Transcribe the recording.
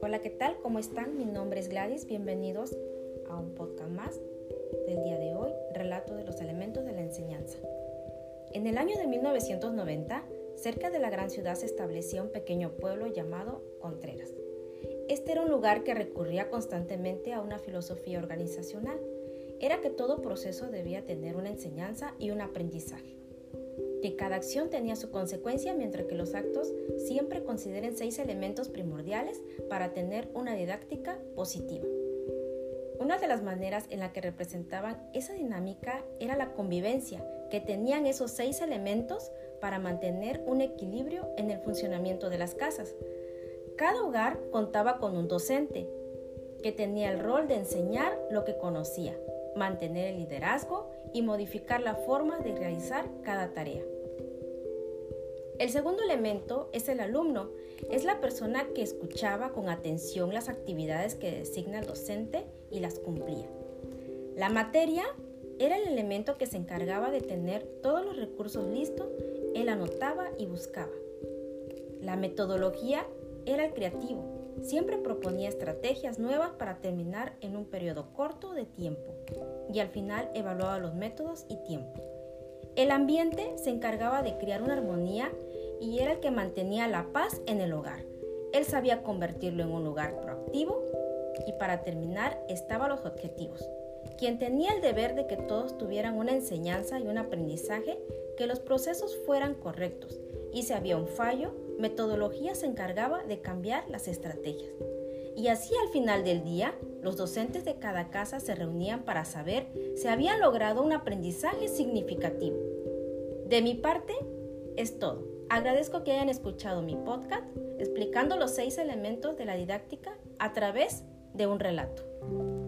Hola, ¿qué tal? ¿Cómo están? Mi nombre es Gladys. Bienvenidos a un podcast más del día de hoy, Relato de los Elementos de la Enseñanza. En el año de 1990, cerca de la gran ciudad se establecía un pequeño pueblo llamado Contreras. Este era un lugar que recurría constantemente a una filosofía organizacional. Era que todo proceso debía tener una enseñanza y un aprendizaje. Que cada acción tenía su consecuencia mientras que los actos siempre consideren seis elementos primordiales para tener una didáctica positiva. Una de las maneras en la que representaban esa dinámica era la convivencia, que tenían esos seis elementos para mantener un equilibrio en el funcionamiento de las casas. Cada hogar contaba con un docente, que tenía el rol de enseñar lo que conocía, mantener el liderazgo y modificar la forma de realizar cada tarea. El segundo elemento es el alumno. Es la persona que escuchaba con atención las actividades que designa el docente y las cumplía. La materia era el elemento que se encargaba de tener todos los recursos listos, él anotaba y buscaba. La metodología era el creativo, siempre proponía estrategias nuevas para terminar en un periodo corto de tiempo y al final evaluaba los métodos y tiempo. El ambiente se encargaba de crear una armonía y era el que mantenía la paz en el hogar. Él sabía convertirlo en un lugar proactivo y para terminar estaban los objetivos. Quien tenía el deber de que todos tuvieran una enseñanza y un aprendizaje, que los procesos fueran correctos y si había un fallo, metodología se encargaba de cambiar las estrategias. Y así al final del día, los docentes de cada casa se reunían para saber si habían logrado un aprendizaje significativo. De mi parte, es todo. Agradezco que hayan escuchado mi podcast explicando los seis elementos de la didáctica a través de un relato.